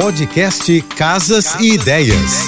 Podcast Casas e Ideias.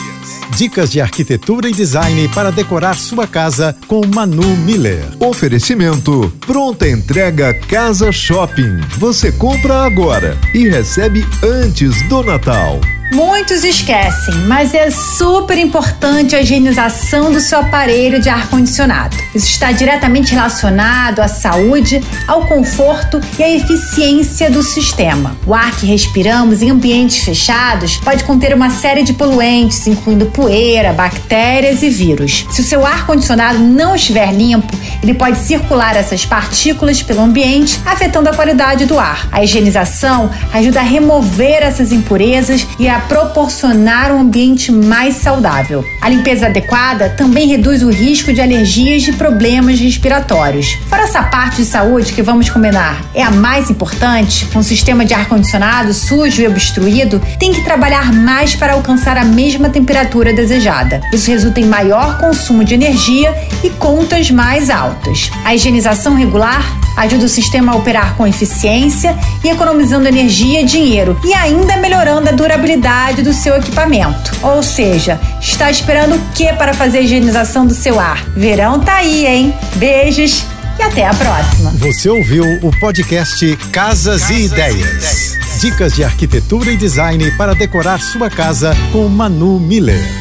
Dicas de arquitetura e design para decorar sua casa com Manu Miller. Oferecimento: pronta entrega Casa Shopping. Você compra agora e recebe antes do Natal. Muitos esquecem, mas é super importante a higienização do seu aparelho de ar-condicionado. Isso está diretamente relacionado à saúde, ao conforto e à eficiência do sistema. O ar que respiramos em ambientes fechados pode conter uma série de poluentes, incluindo poeira, bactérias e vírus. Se o seu ar-condicionado não estiver limpo, ele pode circular essas partículas pelo ambiente, afetando a qualidade do ar. A higienização ajuda a remover essas impurezas e a proporcionar um ambiente mais saudável. A limpeza adequada também reduz o risco de alergias e problemas respiratórios. Fora essa parte de saúde que vamos combinar é a mais importante, um sistema de ar-condicionado sujo e obstruído tem que trabalhar mais para alcançar a mesma temperatura desejada. Isso resulta em maior consumo de energia e contas mais altas. A higienização regular ajuda o sistema a operar com eficiência e economizando energia e dinheiro e ainda melhorando a durabilidade do seu equipamento. Ou seja, está esperando o que para fazer a higienização do seu ar? Verão tá aí, hein? Beijos e até a próxima. Você ouviu o podcast Casas, Casas e, ideias. e Ideias. Dicas de arquitetura e design para decorar sua casa com Manu Miller.